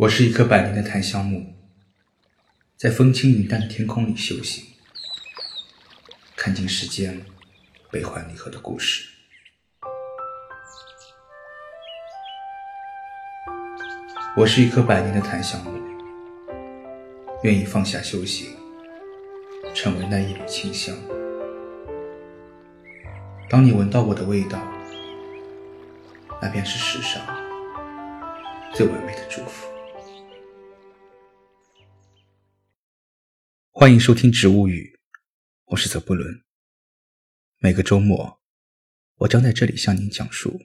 我是一棵百年的檀香木，在风轻云淡的天空里修行，看尽世间悲欢离合的故事。我是一棵百年的檀香木，愿意放下修行，成为那一缕清香。当你闻到我的味道，那便是世上最完美的祝福。欢迎收听《植物语》，我是泽布伦。每个周末，我将在这里向您讲述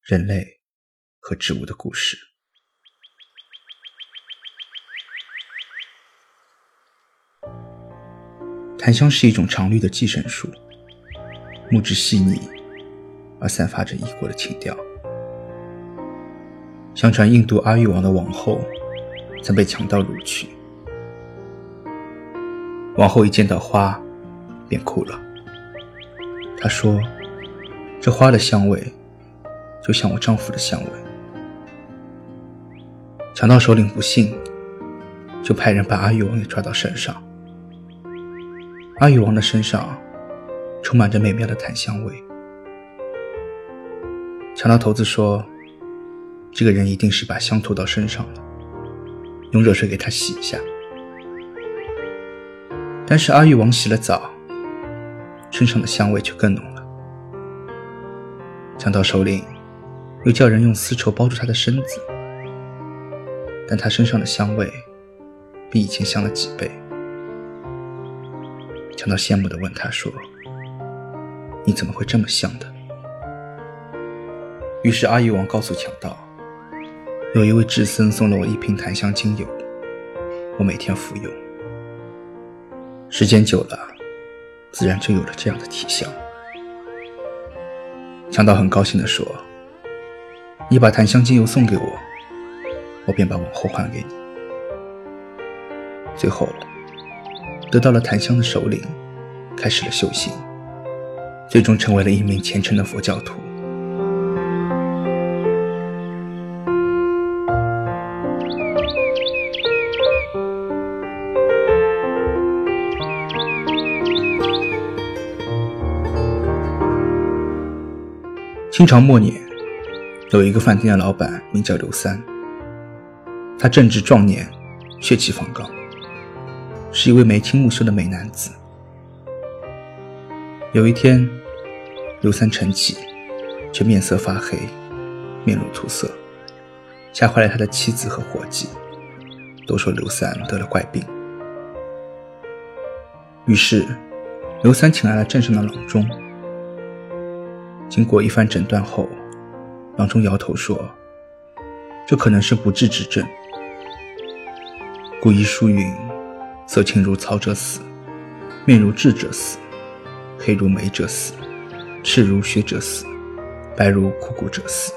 人类和植物的故事。檀香是一种常绿的寄生树，木质细腻，而散发着异国的情调。相传，印度阿育王的王后曾被强盗掳去。王后一见到花，便哭了。她说：“这花的香味，就像我丈夫的香味。”强盗首领不信，就派人把阿育王给抓到山上。阿育王的身上充满着美妙的檀香味。强盗头子说：“这个人一定是把香涂到身上了，用热水给他洗一下。”但是阿育王洗了澡，身上的香味却更浓了。强盗首领又叫人用丝绸包住他的身子，但他身上的香味比以前香了几倍。强盗羡慕地问他说：“你怎么会这么香的？”于是阿育王告诉强盗：“有一位智僧送了我一瓶檀香精油，我每天服用。”时间久了，自然就有了这样的体香。强盗很高兴地说：“你把檀香精油送给我，我便把王后还给你。”最后，得到了檀香的首领开始了修行，最终成为了一名虔诚的佛教徒。清朝末年，有一个饭店的老板名叫刘三。他正值壮年，血气方刚，是一位眉清目秀的美男子。有一天，刘三晨起，却面色发黑，面如土色，吓坏了他的妻子和伙计，都说刘三得了怪病。于是，刘三请来了镇上的郎中。经过一番诊断后，郎中摇头说：“这可能是不治之症。古医书云：‘色青如草者死，面如痔者死，黑如煤者死，赤如血者死，白如枯骨者死。’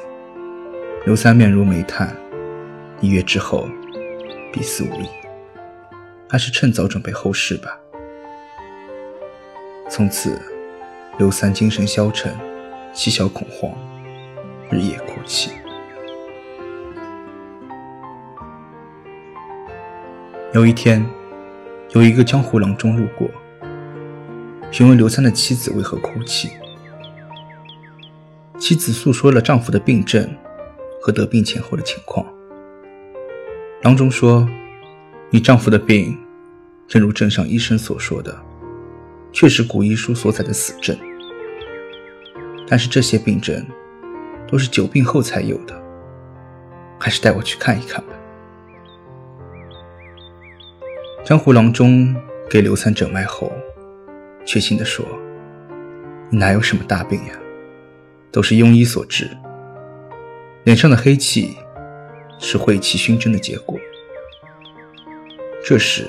刘三面如煤炭，一月之后必死无疑。还是趁早准备后事吧。”从此，刘三精神消沉。细小恐慌，日夜哭泣。有一天，有一个江湖郎中路过，询问刘三的妻子为何哭泣。妻子诉说了丈夫的病症和得病前后的情况。郎中说：“你丈夫的病，正如镇上医生所说的，确是古医书所载的死症。”但是这些病症都是久病后才有的，还是带我去看一看吧。江湖郎中给刘三诊脉后，确信地说：“哪有什么大病呀，都是庸医所致。脸上的黑气是晦气熏蒸的结果。”这时，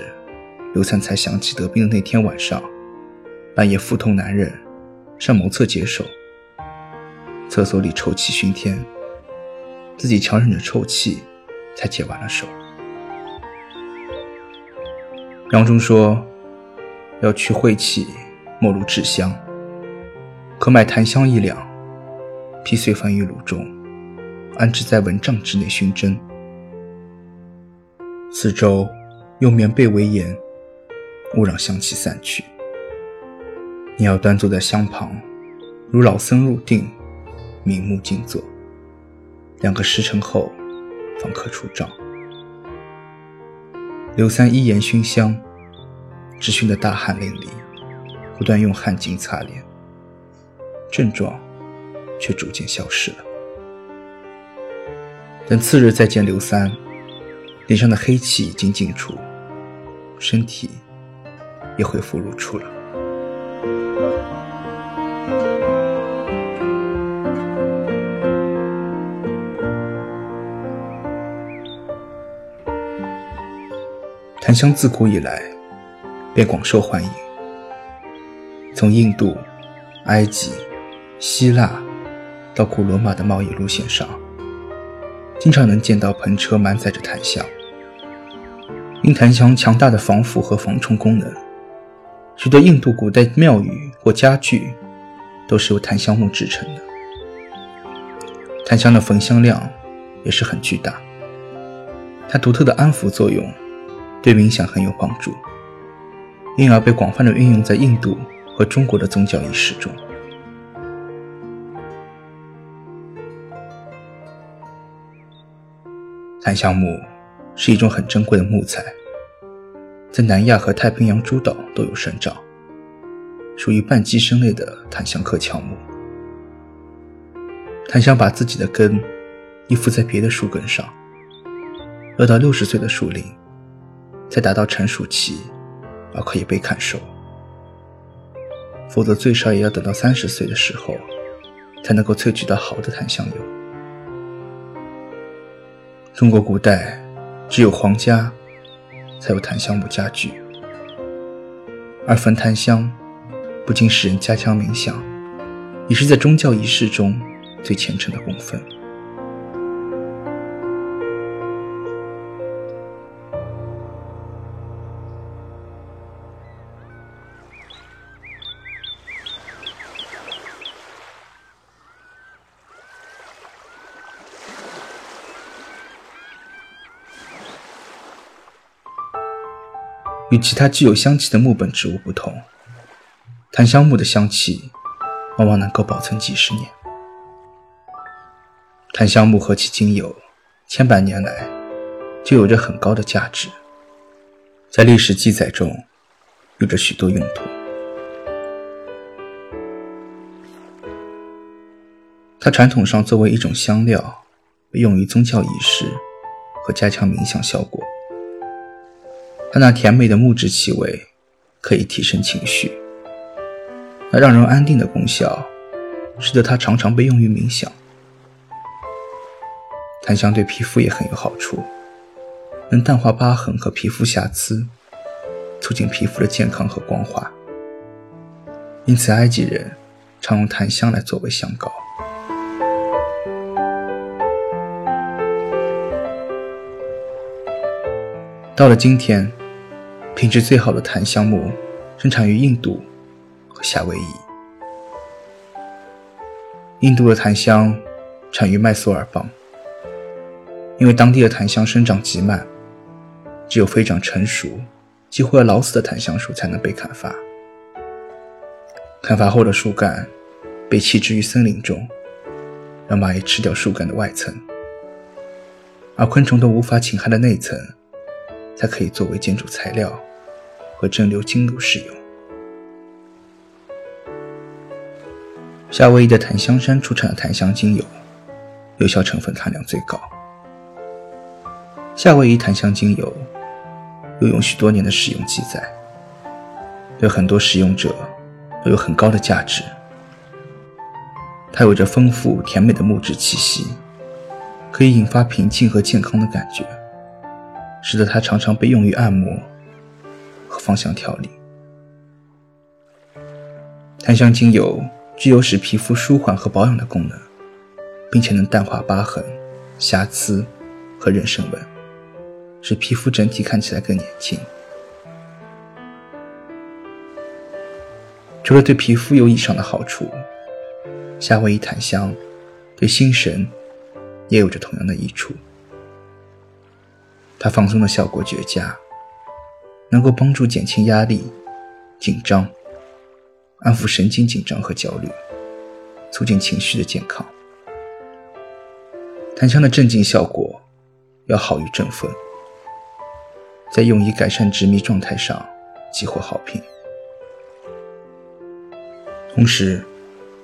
刘三才想起得病的那天晚上，半夜腹痛难忍，上茅厕解手。厕所里臭气熏天，自己强忍着臭气，才解完了手。郎中说，要去晦气，莫如制香。可买檀香一两，劈碎放于炉中，安置在蚊帐之内熏蒸。四周用棉被围严，勿让香气散去。你要端坐在香旁，如老僧入定，明目静坐。两个时辰后，方可出帐。刘三依言熏香，只熏得大汗淋漓，不断用汗巾擦脸，症状却逐渐消失了。等次日再见刘三，脸上的黑气已经尽除，身体也恢复如初了。檀香自古以来便广受欢迎，从印度、埃及、希腊到古罗马的贸易路线上，经常能见到篷车满载着檀香。因檀香强大的防腐和防虫功能，许多印度古代庙宇或家具都是由檀香木制成的。檀香的焚香量也是很巨大，它独特的安抚作用。对冥想很有帮助，因而被广泛的运用在印度和中国的宗教仪式中。檀香木是一种很珍贵的木材，在南亚和太平洋诸岛都有生长，属于半寄生类的檀香科乔木。檀香把自己的根依附在别的树根上，要到六十岁的树龄。才达到成熟期，而可以被砍收。否则，最少也要等到三十岁的时候，才能够萃取到好的檀香油。中国古代只有皇家才有檀香木家具，而焚檀香不仅使人加强冥想，也是在宗教仪式中最虔诚的供奉。与其他具有香气的木本植物不同，檀香木的香气往往能够保存几十年。檀香木和其精油千百年来就有着很高的价值，在历史记载中有着许多用途。它传统上作为一种香料，被用于宗教仪式和加强冥想效果。它那甜美的木质气味可以提升情绪，那让人安定的功效，使得它常常被用于冥想。檀香对皮肤也很有好处，能淡化疤痕和皮肤瑕疵，促进皮肤的健康和光滑。因此，埃及人常用檀香来作为香膏。到了今天。品质最好的檀香木生产于印度和夏威夷。印度的檀香产于麦索尔邦，因为当地的檀香生长极慢，只有非常成熟、几乎要老死的檀香树才能被砍伐。砍伐后的树干被弃置于森林中，让蚂蚁吃掉树干的外层，而昆虫都无法侵害的内层，才可以作为建筑材料。和蒸馏精油使用。夏威夷的檀香山出产的檀香精油，有效成分含量最高。夏威夷檀香精油有用许多年的使用记载，对很多使用者都有很高的价值。它有着丰富甜美的木质气息，可以引发平静和健康的感觉，使得它常常被用于按摩。芳香调理，檀香精油具有使皮肤舒缓和保养的功能，并且能淡化疤痕、瑕疵和妊娠纹，使皮肤整体看起来更年轻。除了对皮肤有以上的好处，夏威夷檀香对心神也有着同样的益处。它放松的效果绝佳，能够帮助减轻压力、紧张，安抚神经紧张和焦虑，促进情绪的健康。檀香的镇静效果要好于振奋，在用以改善执迷状态上即获好评。同时，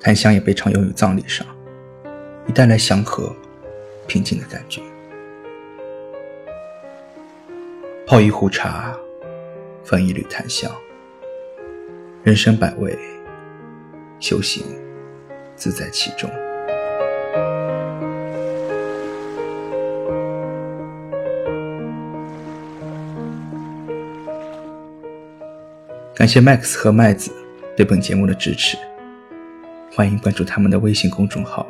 檀香也被常用于葬礼上，以带来祥和、平静的感觉。泡一壶茶，放一缕檀香，人生百味，修行自在其中。感谢 Max 和麦子对本节目的支持，欢迎关注他们的微信公众号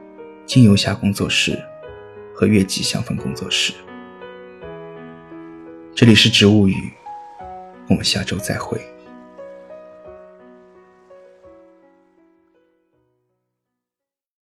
“金游侠工作室”和“月季香氛工作室”。这里是植物语，我们下周再会。